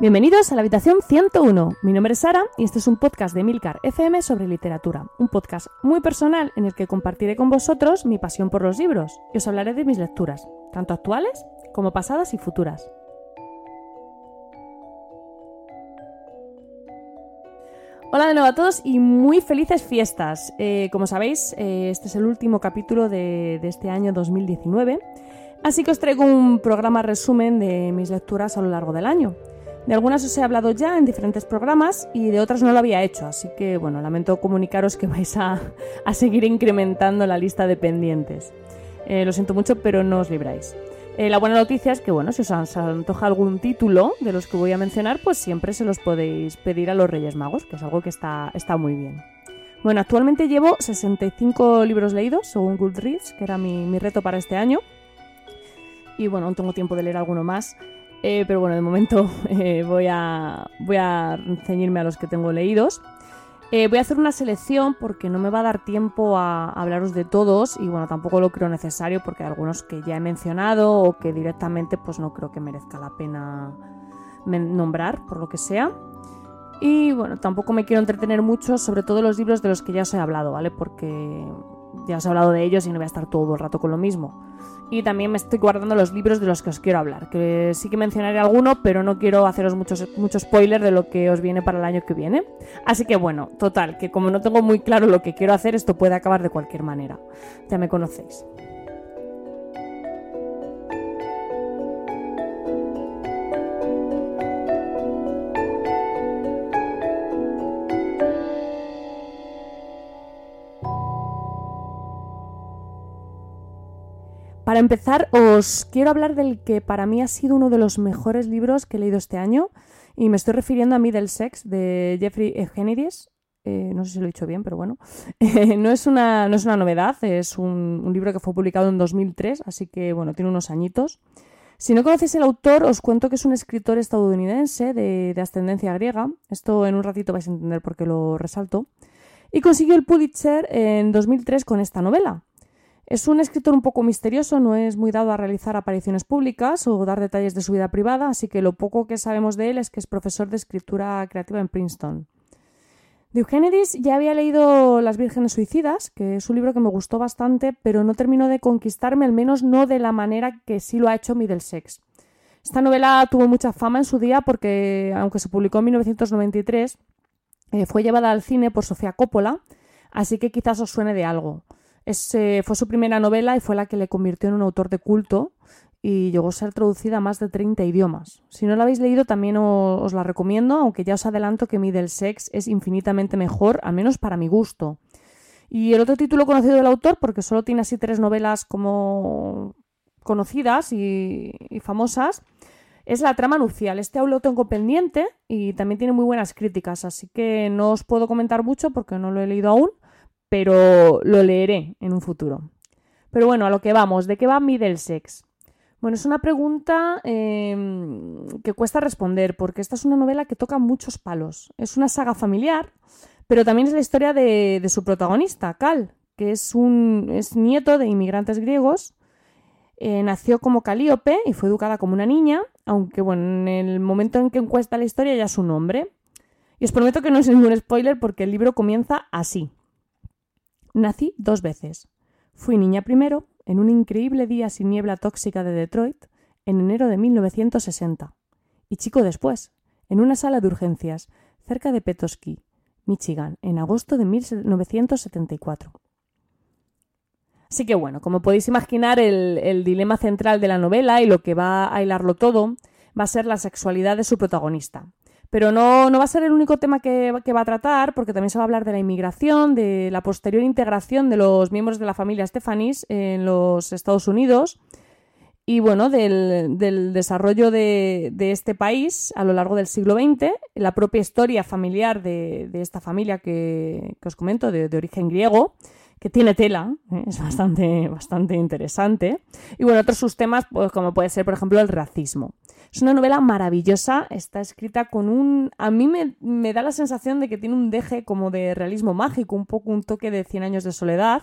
Bienvenidos a la habitación 101. Mi nombre es Sara y este es un podcast de Milcar FM sobre literatura. Un podcast muy personal en el que compartiré con vosotros mi pasión por los libros y os hablaré de mis lecturas, tanto actuales como pasadas y futuras. Hola de nuevo a todos y muy felices fiestas. Eh, como sabéis, eh, este es el último capítulo de, de este año 2019, así que os traigo un programa resumen de mis lecturas a lo largo del año. De algunas os he hablado ya en diferentes programas y de otras no lo había hecho, así que bueno, lamento comunicaros que vais a, seguir incrementando la lista de pendientes. Eh, lo siento mucho, pero no os libráis. Eh, la buena noticia es que, bueno, si os antoja algún título de los que voy a mencionar, pues siempre se los podéis pedir a los Reyes Magos, que es algo que está, está muy bien. Bueno, actualmente llevo 65 libros leídos, según Goodreads, que era mi, mi reto para este año. Y bueno, aún tengo tiempo de leer alguno más. Eh, pero bueno, de momento eh, voy, a, voy a ceñirme a los que tengo leídos. Eh, voy a hacer una selección porque no me va a dar tiempo a, hablaros de todos y bueno, tampoco lo creo necesario porque hay algunos que ya he mencionado o que directamente pues no creo que merezca la pena nombrar por lo que sea. Y bueno, tampoco me quiero entretener mucho sobre todo los libros de los que ya os he hablado, ¿vale? Porque ya os he hablado de ellos y no voy a estar todo el rato con lo mismo. Y también me estoy guardando los libros de los que os quiero hablar, que sí que mencionaré alguno, pero no quiero haceros muchos, mucho spoiler de lo que os viene para el año que viene. Así que bueno, total, que como no tengo muy claro lo que quiero hacer, esto puede acabar de cualquier manera. Ya me conocéis. Para empezar, os quiero hablar del que para mí ha sido uno de los mejores libros que he leído este año, y me estoy refiriendo a Middlesex de Jeffrey Eugenides. Eh, no sé si lo he dicho bien, pero bueno. no, es una, no es una novedad, es un, libro que fue publicado en 2003, así que bueno, tiene unos añitos. Si no conocéis el autor, os cuento que es un escritor estadounidense de, de ascendencia griega. Esto en un ratito vais a entender por qué lo resalto. Y consiguió el Pulitzer en 2003 con esta novela, es un escritor un poco misterioso, no es muy dado a realizar apariciones públicas o dar detalles de su vida privada, así que lo poco que sabemos de él es que es profesor de escritura creativa en Princeton. De Eugenides ya había leído Las Vírgenes Suicidas, que es un libro que me gustó bastante, pero no terminó de conquistarme, al menos no de la manera que sí lo ha hecho Middlesex. Esta novela tuvo mucha fama en su día porque, aunque se publicó en 1993, eh, fue llevada al cine por Sofía Coppola, así que quizás os suene de algo fue su primera novela y fue la que le convirtió en un autor de culto y llegó a ser traducida a más de 30 idiomas. Si no la habéis leído, también os, la recomiendo, aunque ya os adelanto que Middlesex es infinitamente mejor, al menos para mi gusto. Y el otro título conocido del autor, porque solo tiene así tres novelas como conocidas y, famosas, es La trama nupcial. Este aún lo tengo pendiente y también tiene muy buenas críticas, así que no os puedo comentar mucho porque no lo he leído aún, pero lo leeré en un futuro. Pero bueno, a lo que vamos, ¿de qué va Middlesex? Bueno, es una pregunta em, que cuesta responder porque esta es una novela que toca muchos palos. Es una saga familiar, pero también es la historia de, su protagonista, Cal, que es, un, es nieto de inmigrantes griegos. Eh, nació como Calíope y fue educada como una niña, aunque bueno, en el momento en que encuesta la historia ya es un hombre. Y os prometo que no es ningún spoiler porque el libro comienza así. Nací dos veces. Fui niña primero, en un increíble día sin niebla tóxica de Detroit, en enero de 1960. Y chico después, en una sala de urgencias, cerca de Petoskey, Michigan, en agosto de 1974. Así que bueno, como podéis imaginar, el, el, dilema central de la novela y lo que va a hilarlo todo va a ser la sexualidad de su protagonista. Pero no, va a ser el único tema que, va a tratar, porque también se va a hablar de la inmigración, de la posterior integración de los miembros de la familia Stefanis en los Estados Unidos y bueno, del, desarrollo de, este país a lo largo del siglo XX, la propia historia familiar de, esta familia que, os comento, de, origen griego, que tiene tela, ¿eh? es bastante, bastante interesante. Y bueno, otros sus temas, pues, como puede ser, por ejemplo, el racismo. Es una novela maravillosa, está escrita con un... A mí me, da la sensación de que tiene un deje como de realismo mágico, un poco un toque de Cien años de soledad.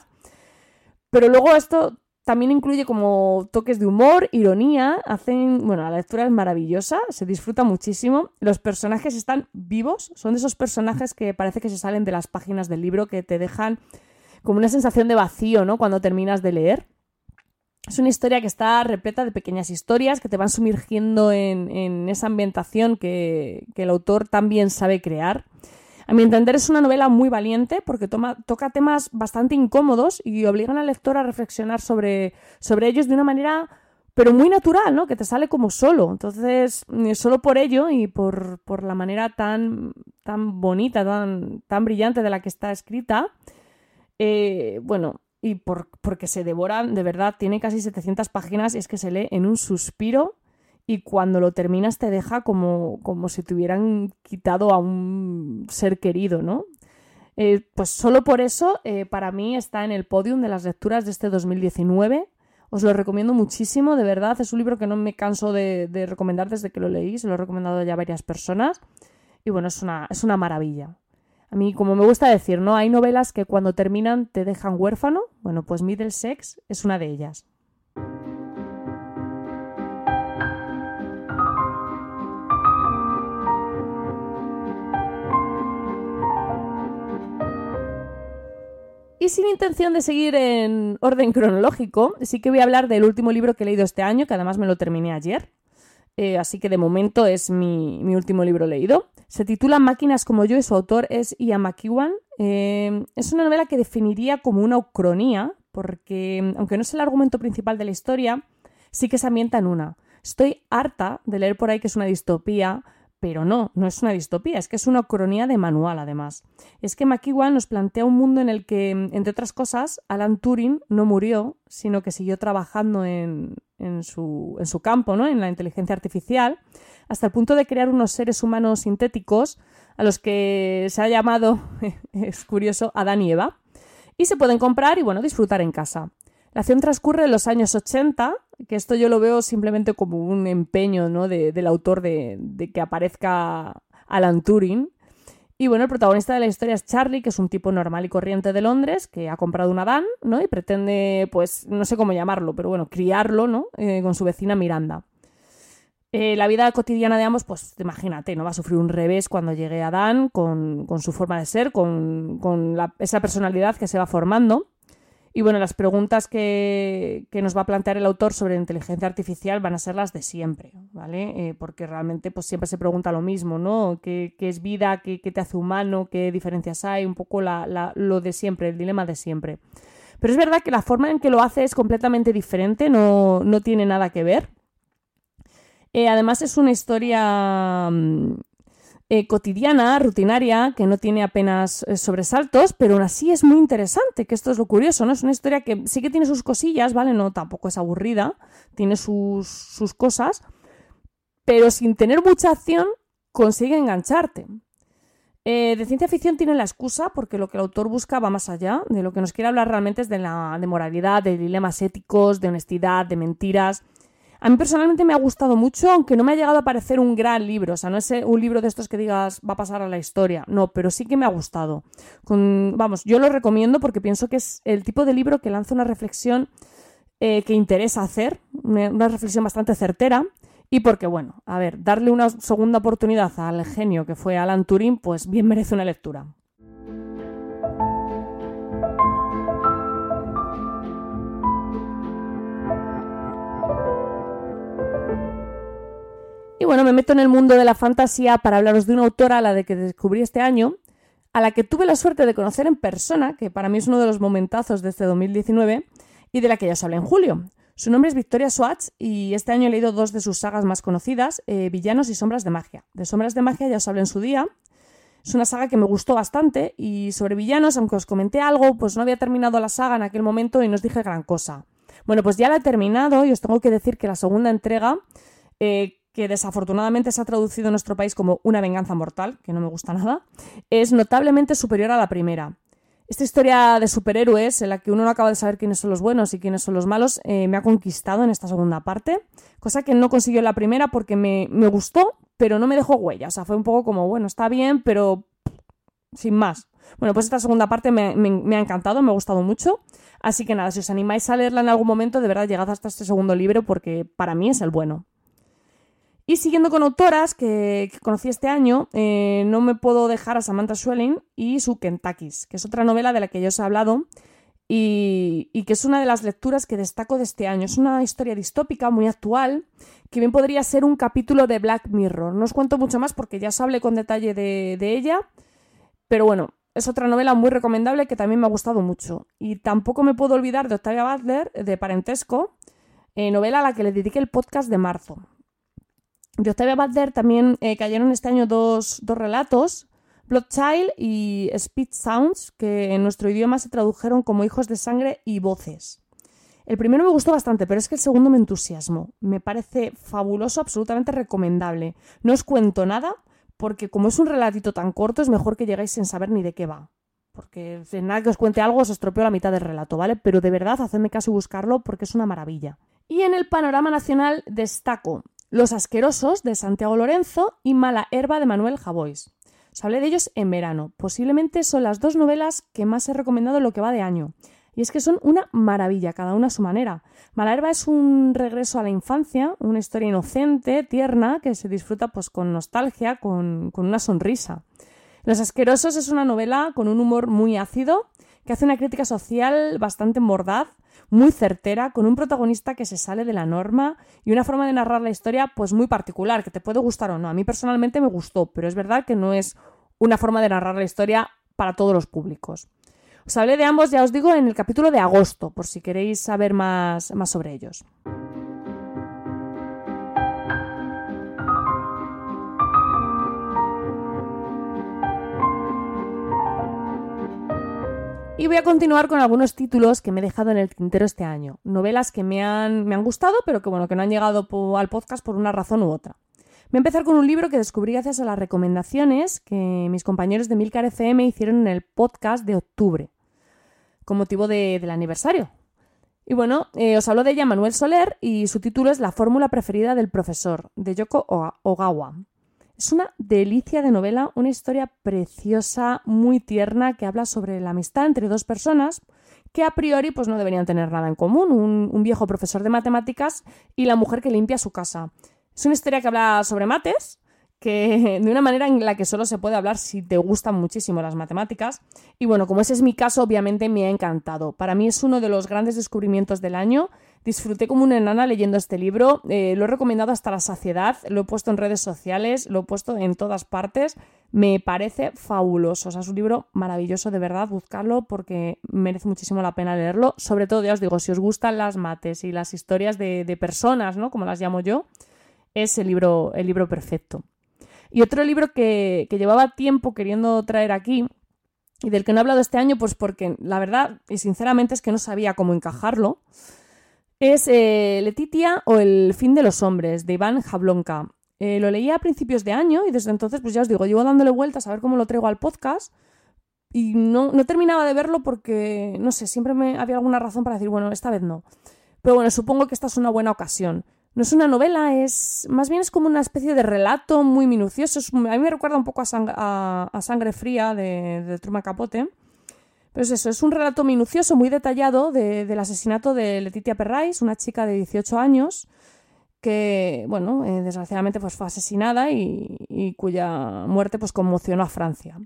Pero luego esto también incluye como toques de humor, ironía, hacen, bueno, la lectura es maravillosa, se disfruta muchísimo, los personajes están vivos, son de esos personajes que parece que se salen de las páginas del libro, que te dejan como una sensación de vacío, ¿no? Cuando terminas de leer. Es una historia que está repleta de pequeñas historias que te van sumergiendo en, esa ambientación que, el autor también sabe crear. A mi entender es una novela muy valiente porque toca temas bastante incómodos y obligan al lector a reflexionar sobre, sobre ellos de una manera pero muy natural, ¿no? Que te sale como solo. Entonces, mm, solo por ello y por, la manera tan, tan bonita, tan, tan brillante de la que está escrita, eh, bueno, y por, porque se devoran, de verdad, tiene casi 700 páginas y es que se lee en un suspiro y cuando lo terminas te deja como, como si te hubieran quitado a un ser querido, ¿no? Eh, pues solo por eso, eh, para mí está en el podium de las lecturas de este 2019. Os lo recomiendo muchísimo, de verdad. Es un libro que no me canso de, recomendar desde que lo leí, se lo he recomendado ya a varias personas. Y bueno, es una, es una maravilla. A mí, como me gusta decir, ¿no? Hay novelas que cuando terminan te dejan huérfano. Bueno, pues Middlesex es una de ellas. Y sin intención de seguir en orden cronológico, sí que voy a hablar del último libro que he leído este año, que además me lo terminé ayer. Eh, así que de momento es mi, último libro leído. Se titula Máquinas como yo y su autor es Ian McEwan. Eh, es una novela que definiría como una ucronía, porque aunque no es el argumento principal de la historia, sí que se ambienta en una. Estoy harta de leer por ahí que es una distopía, pero no, no es una distopía, es que es una cronía de manual además. Es que McEwan nos plantea un mundo en el que, entre otras cosas, Alan Turing no murió, sino que siguió trabajando en, su, en su campo, ¿no? en la inteligencia artificial, hasta el punto de crear unos seres humanos sintéticos a los que se ha llamado, es curioso, Adán y Eva, y se pueden comprar y bueno, disfrutar en casa. La acción transcurre en los años 80, que esto yo lo veo simplemente como un empeño ¿no? del autor de, que aparezca Alan Turing. Y bueno, el protagonista de la historia es Charlie, que es un tipo normal y corriente de Londres, que ha comprado una van, ¿no? Y pretende, pues, no sé cómo llamarlo, pero bueno, criarlo, ¿no? Eh, con su vecina Miranda. Eh, la vida cotidiana de ambos, pues imagínate, no va a sufrir un revés cuando llegue a Dan con, su forma de ser, con, esa personalidad que se va formando. Y bueno, las preguntas que, nos va a plantear el autor sobre inteligencia artificial van a ser las de siempre, ¿vale? Eh, porque realmente pues siempre se pregunta lo mismo, ¿no? ¿Qué, es vida? ¿Qué, te hace humano? ¿Qué diferencias hay? Un poco lo de siempre, el dilema de siempre. Pero es verdad que la forma en que lo hace es completamente diferente, no, no tiene nada que ver. Eh, además es una historia mm, eh, cotidiana, rutinaria, que no tiene apenas eh, sobresaltos, pero aún así es muy interesante, que esto es lo curioso, ¿no? Es una historia que sí que tiene sus cosillas, ¿vale? No, tampoco es aburrida, tiene sus, sus cosas, pero sin tener mucha acción consigue engancharte. Eh, de ciencia ficción tiene la excusa porque lo que el autor busca va más allá. De lo que nos quiere hablar realmente es de la de moralidad, de dilemas éticos, de honestidad, de mentiras. A mí personalmente me ha gustado mucho, aunque no me ha llegado a parecer un gran libro. O sea, no es un libro de estos que digas va a pasar a la historia. No, pero sí que me ha gustado. vamos, yo lo recomiendo porque pienso que es el tipo de libro que lanza una reflexión eh, que interesa hacer, una reflexión bastante certera. Y porque, bueno, a ver, darle una segunda oportunidad al genio que fue Alan Turing, pues bien merece una lectura. Y bueno, me meto en el mundo de la fantasía para hablaros de una autora a la de que descubrí este año, a la que tuve la suerte de conocer en persona, que para mí es uno de los momentazos de este 2019, y de la que ya os hablé en julio. Su nombre es Victoria Swatch y este año he leído dos de sus sagas más conocidas, eh, Villanos y Sombras de Magia. De Sombras de Magia ya os hablé en su día. Es una saga que me gustó bastante y sobre villanos, aunque os comenté algo, pues no había terminado la saga en aquel momento y no os dije gran cosa. Bueno, pues ya la he terminado y os tengo que decir que la segunda entrega eh, que desafortunadamente se ha traducido en nuestro país como Una venganza mortal, que no me gusta nada, es notablemente superior a la primera. Esta historia de superhéroes, en la que uno no acaba de saber quiénes son los buenos y quiénes son los malos, eh, me ha conquistado en esta segunda parte, cosa que no consiguió en la primera porque me, gustó, pero no me dejó huella. O sea, fue un poco como, bueno, está bien, pero sin más. Bueno, pues esta segunda parte me, me, ha encantado, me ha gustado mucho. Así que nada, si os animáis a leerla en algún momento, de verdad llegad hasta este segundo libro porque para mí es el bueno. Y siguiendo con autoras que, conocí este año, eh, no me puedo dejar a Samantha Schweblin y su Kentucky's, que es otra novela de la que yo os he hablado y, que es una de las lecturas que destaco de este año. Es una historia distópica muy actual que bien podría ser un capítulo de Black Mirror. No os cuento mucho más porque ya os hablé con detalle de, ella, pero bueno, es otra novela muy recomendable que también me ha gustado mucho. Y tampoco me puedo olvidar de Octavia Butler, de Parentesco, eh, novela a la que le dediqué el podcast de marzo. De Octavia Butler también eh, cayeron este año dos, dos relatos Bloodchild y Speed Sounds, que en nuestro idioma se tradujeron como Hijos de Sangre y Voces. El primero me gustó bastante, pero es que el segundo me entusiasmó. Me parece fabuloso, absolutamente recomendable. No os cuento nada, porque como es un relatito tan corto, es mejor que llegáis sin saber ni de qué va. Porque sin nada que os cuente algo os estropeo la mitad del relato, ¿vale? Pero de verdad, hacedme caso y buscarlo porque es una maravilla. Y en el panorama nacional destaco Los Asquerosos de Santiago Lorenzo y Mala Herba de Manuel Javois. Os hablé de ellos en verano. Posiblemente son las dos novelas que más he recomendado en lo que va de año. Y es que son una maravilla, cada una a su manera. Malarva es un regreso a la infancia, una historia inocente, tierna, que se disfruta pues, con nostalgia, con, con una sonrisa. Los Asquerosos es una novela con un humor muy ácido, que hace una crítica social bastante mordaz, muy certera, con un protagonista que se sale de la norma y una forma de narrar la historia pues muy particular, que te puede gustar o no. A mí personalmente me gustó, pero es verdad que no es una forma de narrar la historia para todos los públicos. Os hablé de ambos, ya os digo, en el capítulo de agosto, por si queréis saber más, más sobre ellos. Y voy a continuar con algunos títulos que me he dejado en el tintero este año. Novelas que me han, me han gustado, pero que bueno, que no han llegado al podcast por una razón u otra. Voy a empezar con un libro que descubrí gracias a las recomendaciones que mis compañeros de Milcar FM hicieron en el podcast de octubre, con motivo del aniversario. Y bueno, eh, os hablo de ella Manuel Soler y su título es La fórmula preferida del profesor, de Yoko Ogawa. Es una delicia de novela, una historia preciosa, muy tierna, que habla sobre la amistad entre dos personas que a priori pues, no deberían tener nada en común, un, viejo profesor de matemáticas y la mujer que limpia su casa. Es una historia que habla sobre mates, que de una manera en la que solo se puede hablar si te gustan muchísimo las matemáticas. Y bueno, como ese es mi caso, obviamente me ha encantado. Para mí es uno de los grandes descubrimientos del año Disfruté como una enana leyendo este libro, eh, lo he recomendado hasta la saciedad, lo he puesto en redes sociales, lo he puesto en todas partes, me parece fabuloso, o sea, es un libro maravilloso, de verdad, buscarlo porque merece muchísimo la pena leerlo, sobre todo, ya os digo, si os gustan las mates y las historias de, personas, ¿no? Como las llamo yo, es el libro, el libro perfecto. Y otro libro que, que llevaba tiempo queriendo traer aquí, y del que no he hablado este año, pues porque la verdad y sinceramente es que no sabía cómo encajarlo es eh, Letitia o El fin de los hombres, de Iván Jablonka. Eh, lo leí a principios de año y desde entonces, pues ya os digo, llevo dándole vueltas a ver cómo lo traigo al podcast y no, no terminaba de verlo porque, no sé, siempre me había alguna razón para decir, bueno, esta vez no. Pero bueno, supongo que esta es una buena ocasión. No es una novela, es más bien es como una especie de relato muy minucioso. a mí me recuerda un poco a, Sangre Fría de, de Truman Capote. Pero es eso, es un relato minucioso, muy detallado del asesinato de Letitia Perrais, una chica de 18 años que, bueno, eh, desgraciadamente pues, fue asesinada y, cuya muerte pues, conmocionó a Francia.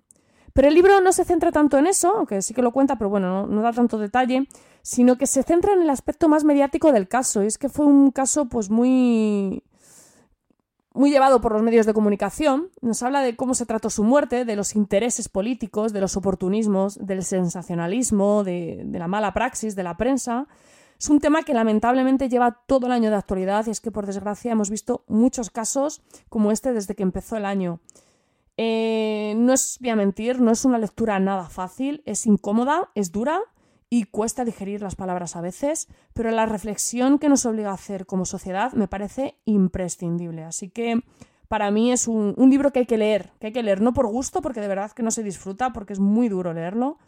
Pero el libro no se centra tanto en eso, aunque sí que lo cuenta, pero bueno, no, no, da tanto detalle, sino que se centra en el aspecto más mediático del caso. Y es que fue un caso pues muy muy llevado por los medios de comunicación, nos habla de cómo se trató su muerte, de los intereses políticos, de los oportunismos, del sensacionalismo, de, la mala praxis de la prensa. Es un tema que lamentablemente lleva todo el año de actualidad y es que por desgracia hemos visto muchos casos como este desde que empezó el año. Eh, no es, voy a mentir, no es una lectura nada fácil, es incómoda, es dura, y cuesta digerir las palabras a veces, pero la reflexión que nos obliga a hacer como sociedad me parece imprescindible. Así que para mí es un, libro que hay que leer, que hay que leer no por gusto, porque de verdad que no se disfruta, porque es muy duro leerlo,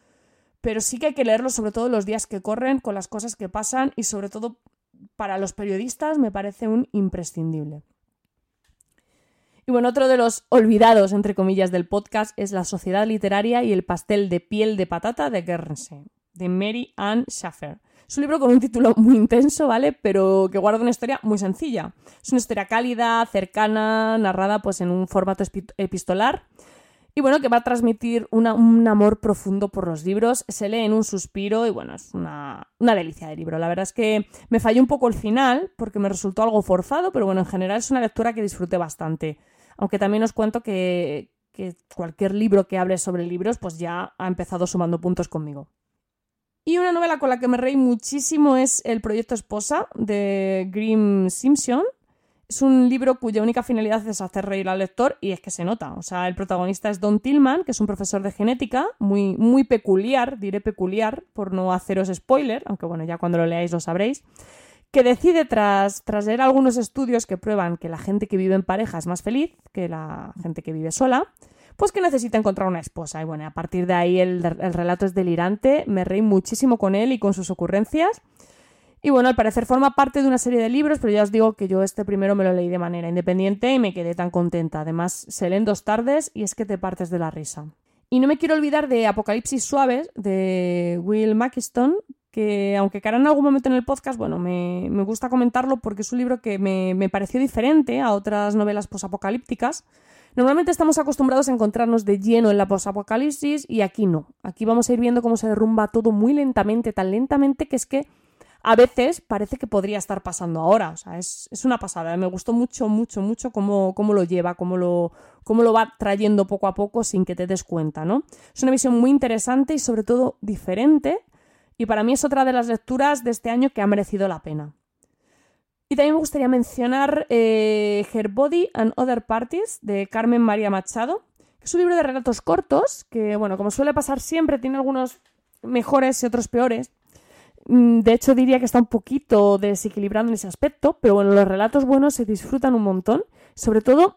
pero sí que hay que leerlo sobre todo los días que corren, con las cosas que pasan y sobre todo para los periodistas me parece un imprescindible. Y bueno, otro de los olvidados, entre comillas, del podcast es La Sociedad Literaria y el Pastel de Piel de Patata de Guernsey, de Mary Ann Schaffer. Es un libro con un título muy intenso, ¿vale? Pero que guarda una historia muy sencilla. Es una historia cálida, cercana, narrada pues en un formato epistolar y bueno, que va a transmitir un amor profundo por los libros. Se lee en un suspiro y bueno, es una, delicia de libro. La verdad es que me falló un poco el final porque me resultó algo forzado, pero bueno, en general es una lectura que disfruté bastante. Aunque también os cuento que, que cualquier libro que hable sobre libros, pues ya ha empezado sumando puntos conmigo. Y una novela con la que me reí muchísimo es El Proyecto Esposa de Grim Simpson es un libro cuya única finalidad es hacer reír al lector y es que se nota. O sea, el protagonista es Don Tillman, que es un profesor de genética muy, muy peculiar, diré peculiar, por no haceros spoiler, aunque bueno, ya cuando lo leáis lo sabréis, que decide tras, tras leer algunos estudios que prueban que la gente que vive en pareja es más feliz que la gente que vive sola, pues que necesita encontrar una esposa. Y bueno, a partir de ahí el, el relato es delirante, me reí muchísimo con él y con sus ocurrencias. Y bueno, al parecer forma parte de una serie de libros, pero ya os digo que yo este primero me lo leí de manera independiente y me quedé tan contenta. Además, se leen dos tardes y es que te partes de la risa. Y no me quiero olvidar de Apocalipsis Suaves, de Will Mackiston, que aunque caerá en algún momento en el podcast, bueno, me, gusta comentarlo porque es un libro que me, me pareció diferente a otras novelas posapocalípticas. Normalmente estamos acostumbrados a encontrarnos de lleno en la posapocalipsis y aquí no. Aquí vamos a ir viendo cómo se derrumba todo muy lentamente, tan lentamente que es que a veces parece que podría estar pasando ahora. O sea, es, una pasada. Me gustó mucho, mucho, mucho cómo, cómo lo lleva, cómo lo, cómo lo va trayendo poco a poco sin que te des cuenta, ¿no? Es una visión muy interesante y sobre todo diferente. Y para mí es otra de las lecturas de este año que ha merecido la pena. Y también me gustaría mencionar eh, Her Body and Other Parties de Carmen María Machado, que es un libro de relatos cortos, que, bueno, como suele pasar siempre, tiene algunos mejores y otros peores. Mm, de hecho, diría que está un poquito desequilibrado en ese aspecto, pero bueno, los relatos buenos se disfrutan un montón. Sobre todo,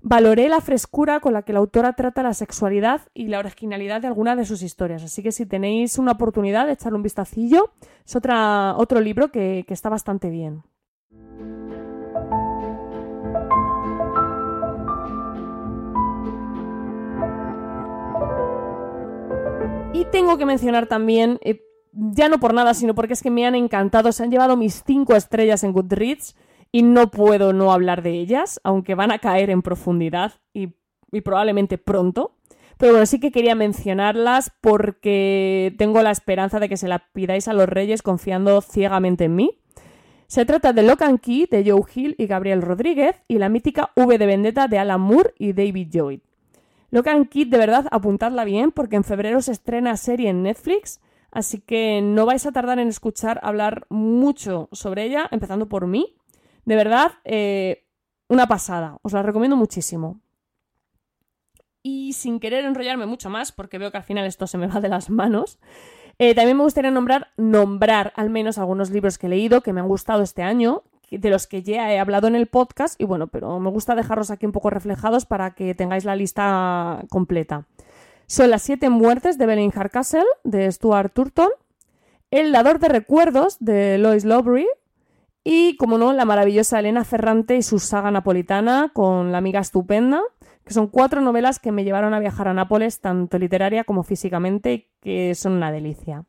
valoré la frescura con la que la autora trata la sexualidad y la originalidad de alguna de sus historias. Así que si tenéis una oportunidad de echarle un vistacillo, es otra, otro libro que está bastante bien. Y tengo que mencionar también, eh, ya no por nada, sino porque es que me han encantado. Se han llevado mis cinco estrellas en Goodreads y no puedo no hablar de ellas, aunque van a caer en profundidad y, probablemente pronto. Pero bueno, sí que quería mencionarlas porque tengo la esperanza de que se la pidáis a los reyes confiando ciegamente en mí. Se trata de Lock and Key de Joe Hill y Gabriel Rodríguez y la mítica V de Vendetta de Alan Moore y David Lloyd. Lock and Key, de verdad, apuntadla bien porque en febrero se estrena serie en Netflix Así que no vais a tardar en escuchar hablar mucho sobre ella, empezando por mí. De verdad, eh, una pasada. Os la recomiendo muchísimo. Y sin querer enrollarme mucho más, porque veo que al final esto se me va de las manos, eh, también me gustaría nombrar, nombrar al menos algunos libros que he leído que me han gustado este año, de los que ya he hablado en el podcast, y bueno, pero me gusta dejarlos aquí un poco reflejados para que tengáis la lista completa. Son las siete muertes de Belling Hardcastle, de Stuart Turton, El dador de recuerdos, de Lois Lowry, y, como no, la maravillosa Elena Ferrante y su saga napolitana con La amiga estupenda, que son cuatro novelas que me llevaron a viajar a Nápoles, tanto literaria como físicamente, que son una delicia.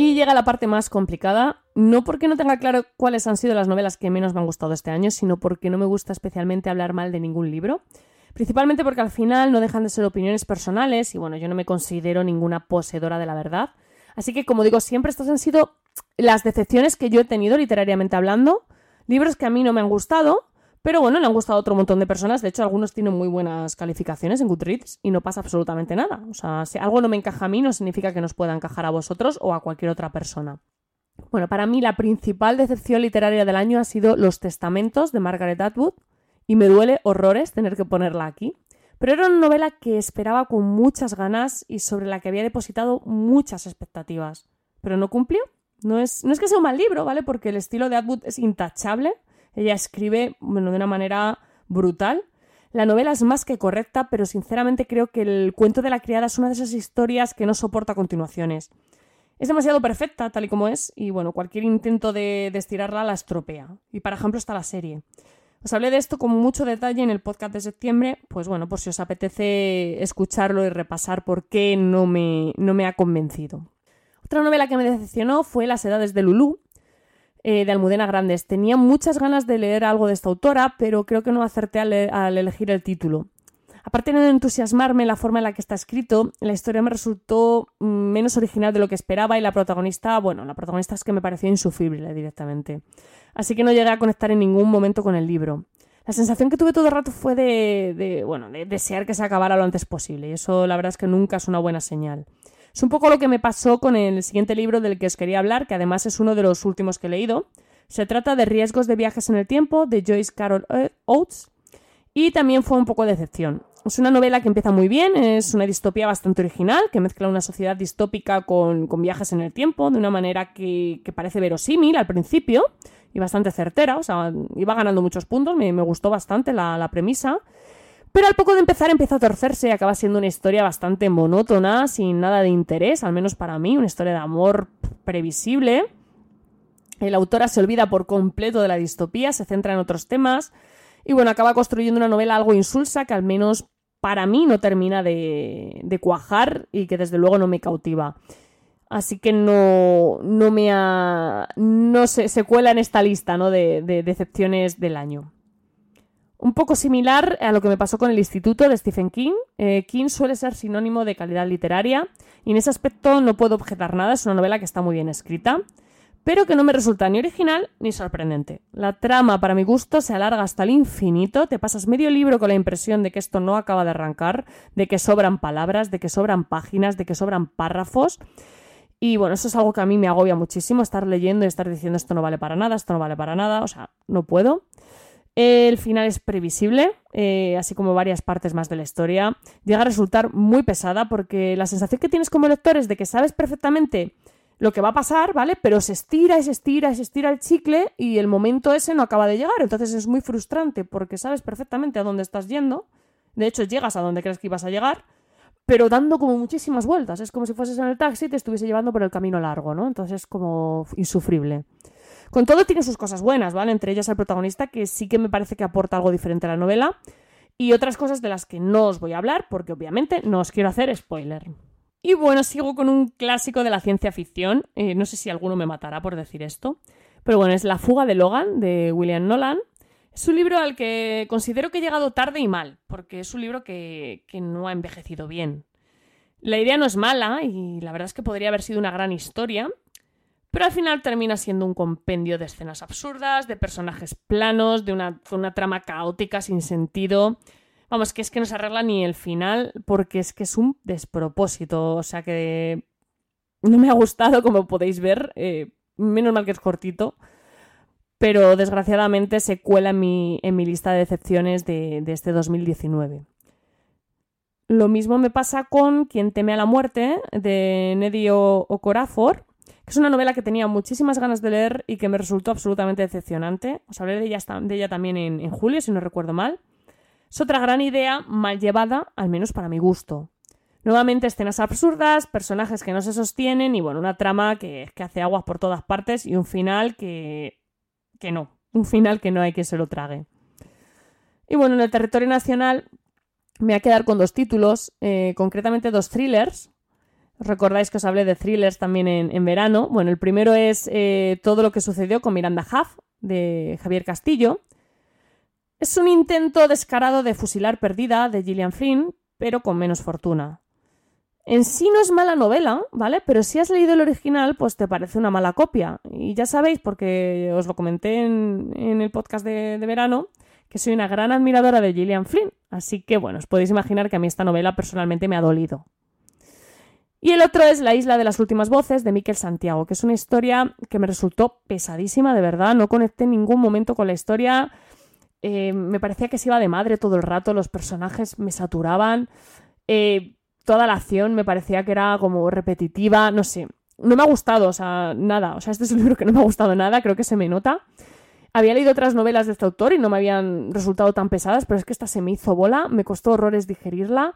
Y llega la parte más complicada, no porque no tenga claro cuáles han sido las novelas que menos me han gustado este año, sino porque no me gusta especialmente hablar mal de ningún libro. Principalmente porque al final no dejan de ser opiniones personales y bueno, yo no me considero ninguna poseedora de la verdad. Así que como digo siempre, estas han sido las decepciones que yo he tenido literariamente hablando, libros que a mí no me han gustado, pero bueno, le han gustado otro montón de personas. De hecho, algunos tienen muy buenas calificaciones en Goodreads y no pasa absolutamente nada. O sea, si algo no me encaja a mí, no significa que nos pueda encajar a vosotros o a cualquier otra persona. Bueno, para mí la principal decepción literaria del año ha sido Los Testamentos de Margaret Atwood y me duele horrores tener que ponerla aquí. Pero era una novela que esperaba con muchas ganas y sobre la que había depositado muchas expectativas. Pero no cumplió. No es, no es que sea un mal libro, ¿vale? Porque el estilo de Atwood es intachable ella escribe bueno, de una manera brutal. La novela es más que correcta, pero sinceramente creo que el cuento de la criada es una de esas historias que no soporta continuaciones. Es demasiado perfecta tal y como es, y bueno, cualquier intento de, de estirarla la estropea. Y para ejemplo está la serie. Os hablé de esto con mucho detalle en el podcast de septiembre, pues bueno, por si os apetece escucharlo y repasar por qué no me, no me ha convencido. Otra novela que me decepcionó fue Las edades de Lulú, eh, de Almudena Grandes. Tenía muchas ganas de leer algo de esta autora, pero creo que no acerté al, elegir el título. Aparte de entusiasmarme la forma en la que está escrito, la historia me resultó mm, menos original de lo que esperaba y la protagonista, bueno, la protagonista es que me pareció insufrible directamente. Así que no llegué a conectar en ningún momento con el libro. La sensación que tuve todo el rato fue de, bueno, de desear que se acabara lo antes posible y eso la verdad es que nunca es una buena señal. Es un poco lo que me pasó con el siguiente libro del que os quería hablar, que además es uno de los últimos que he leído. Se trata de Riesgos de viajes en el tiempo de Joyce Carol Oates y también fue un poco de decepción. Es una novela que empieza muy bien, es una distopía bastante original, que mezcla una sociedad distópica con, viajes en el tiempo, de una manera que, parece verosímil al principio y bastante certera, o sea, iba ganando muchos puntos, me, gustó bastante la, premisa. Pero al poco de empezar empieza a torcerse y acaba siendo una historia bastante monótona, sin nada de interés, al menos para mí, una historia de amor previsible. La autora se olvida por completo de la distopía, se centra en otros temas, y bueno, acaba construyendo una novela algo insulsa que al menos para mí no termina de, cuajar y que desde luego no me cautiva. Así que no, no me ha. no se, se cuela en esta lista ¿no? de, decepciones del año. Un poco similar a lo que me pasó con el Instituto de Stephen King. Eh, King suele ser sinónimo de calidad literaria y en ese aspecto no puedo objetar nada, es una novela que está muy bien escrita pero que no me resulta ni original ni sorprendente. La trama, para mi gusto, se alarga hasta el infinito, te pasas medio libro con la impresión de que esto no acaba de arrancar, de que sobran palabras, de que sobran páginas, de que sobran párrafos. Y bueno, eso es algo que a mí me agobia muchísimo, estar leyendo y estar diciendo esto no vale para nada, esto no vale para nada, o sea, no puedo. El final es previsible, eh, así como varias partes más de la historia. Llega a resultar muy pesada porque la sensación que tienes como lector es de que sabes perfectamente lo que va a pasar, ¿vale? Pero se estira y se estira y se estira el chicle y el momento ese no acaba de llegar. Entonces es muy frustrante porque sabes perfectamente a dónde estás yendo. De hecho, llegas a donde crees que ibas a llegar, pero dando como muchísimas vueltas. Es como si fueses en el taxi y te estuviese llevando por el camino largo, ¿no? Entonces es como insufrible. Con todo tiene sus cosas buenas, ¿vale? Entre ellas el protagonista, que sí que me parece que aporta algo diferente a la novela. Y otras cosas de las que no os voy a hablar, porque obviamente no os quiero hacer spoiler. Y bueno, sigo con un clásico de la ciencia ficción. Eh, no sé si alguno me matará por decir esto. Pero bueno, es La fuga de Logan, de William Nolan. Es un libro al que considero que he llegado tarde y mal, porque es un libro que, que no ha envejecido bien. La idea no es mala y la verdad es que podría haber sido una gran historia, pero al final termina siendo un compendio de escenas absurdas, de personajes planos, de una, una trama caótica sin sentido Vamos, que es que no se arregla ni el final porque es que es un despropósito. O sea que no me ha gustado, como podéis ver. Eh, menos mal que es cortito. Pero desgraciadamente se cuela en mi, en mi lista de decepciones de, de este 2019. Lo mismo me pasa con Quien teme a la muerte, de Nedio Okorafor, que es una novela que tenía muchísimas ganas de leer y que me resultó absolutamente decepcionante. Os hablé de ella, también en, en julio, si no recuerdo mal. Es otra gran idea mal llevada, al menos para mi gusto. Nuevamente escenas absurdas, personajes que no se sostienen y bueno, una trama que, que hace aguas por todas partes y un final que, que no, un final que no hay que se lo trague. Y bueno, en el territorio nacional me voy a quedar con dos títulos, eh, concretamente dos thrillers. Recordáis que os hablé de thrillers también en, verano. Bueno, el primero es eh, Todo lo que sucedió con Miranda Huff, de Javier Castillo. Es un intento descarado de fusilar perdida de Gillian Flynn, pero con menos fortuna. En sí no es mala novela, ¿vale? Pero si has leído el original, pues te parece una mala copia. Y ya sabéis, porque os lo comenté en, el podcast de, de, verano, que soy una gran admiradora de Gillian Flynn. Así que, bueno, os podéis imaginar que a mí esta novela personalmente me ha dolido. Y el otro es La isla de las últimas voces de Miquel Santiago, que es una historia que me resultó pesadísima, de verdad. No conecté en ningún momento con la historia. Eh, me parecía que se iba de madre todo el rato, los personajes me saturaban, eh, toda la acción me parecía que era como repetitiva, no sé, no me ha gustado, o sea, nada, o sea, este es un libro que no me ha gustado nada, creo que se me nota. Había leído otras novelas de este autor y no me habían resultado tan pesadas, pero es que esta se me hizo bola, me costó horrores digerirla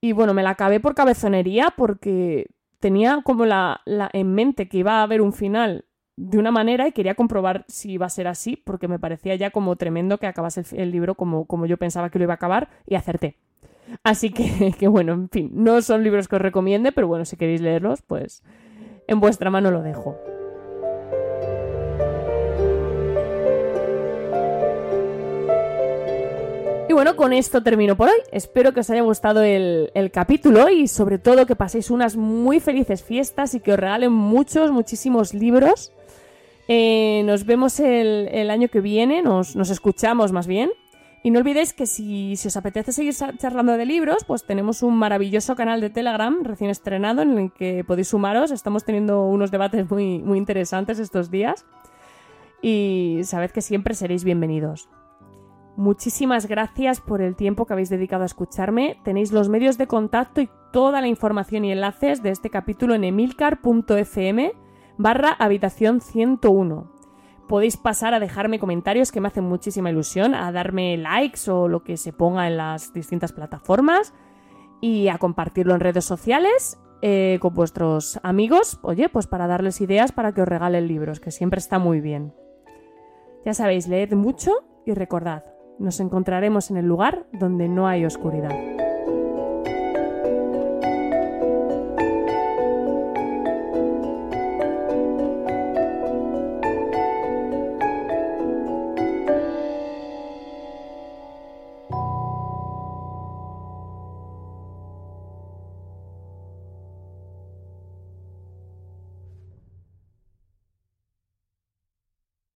y bueno, me la acabé por cabezonería porque tenía como la, en mente que iba a haber un final de una manera y quería comprobar si iba a ser así porque me parecía ya como tremendo que acabase el, libro como, como yo pensaba que lo iba a acabar y acerté. Así que, que bueno, en fin, no son libros que os recomiende, pero bueno, si queréis leerlos, pues en vuestra mano lo dejo. Bueno, con esto termino por hoy. Espero que os haya gustado el, capítulo y sobre todo que paséis unas muy felices fiestas y que os regalen muchos, muchísimos libros. Eh, nos vemos el, año que viene, nos, escuchamos más bien. Y no olvidéis que si, os apetece seguir charlando de libros, pues tenemos un maravilloso canal de Telegram recién estrenado en el que podéis sumaros. Estamos teniendo unos debates muy, muy interesantes estos días. Y sabed que siempre seréis bienvenidos. Muchísimas gracias por el tiempo que habéis dedicado a escucharme. Tenéis los medios de contacto y toda la información y enlaces de este capítulo en emilcar.fm barra habitación 101. Podéis pasar a dejarme comentarios que me hacen muchísima ilusión, a darme likes o lo que se ponga en las distintas plataformas y a compartirlo en redes sociales eh, con vuestros amigos, oye, pues para darles ideas para que os regalen libros, que siempre está muy bien. Ya sabéis, leed mucho y recordad, nos encontraremos en el lugar donde no hay oscuridad.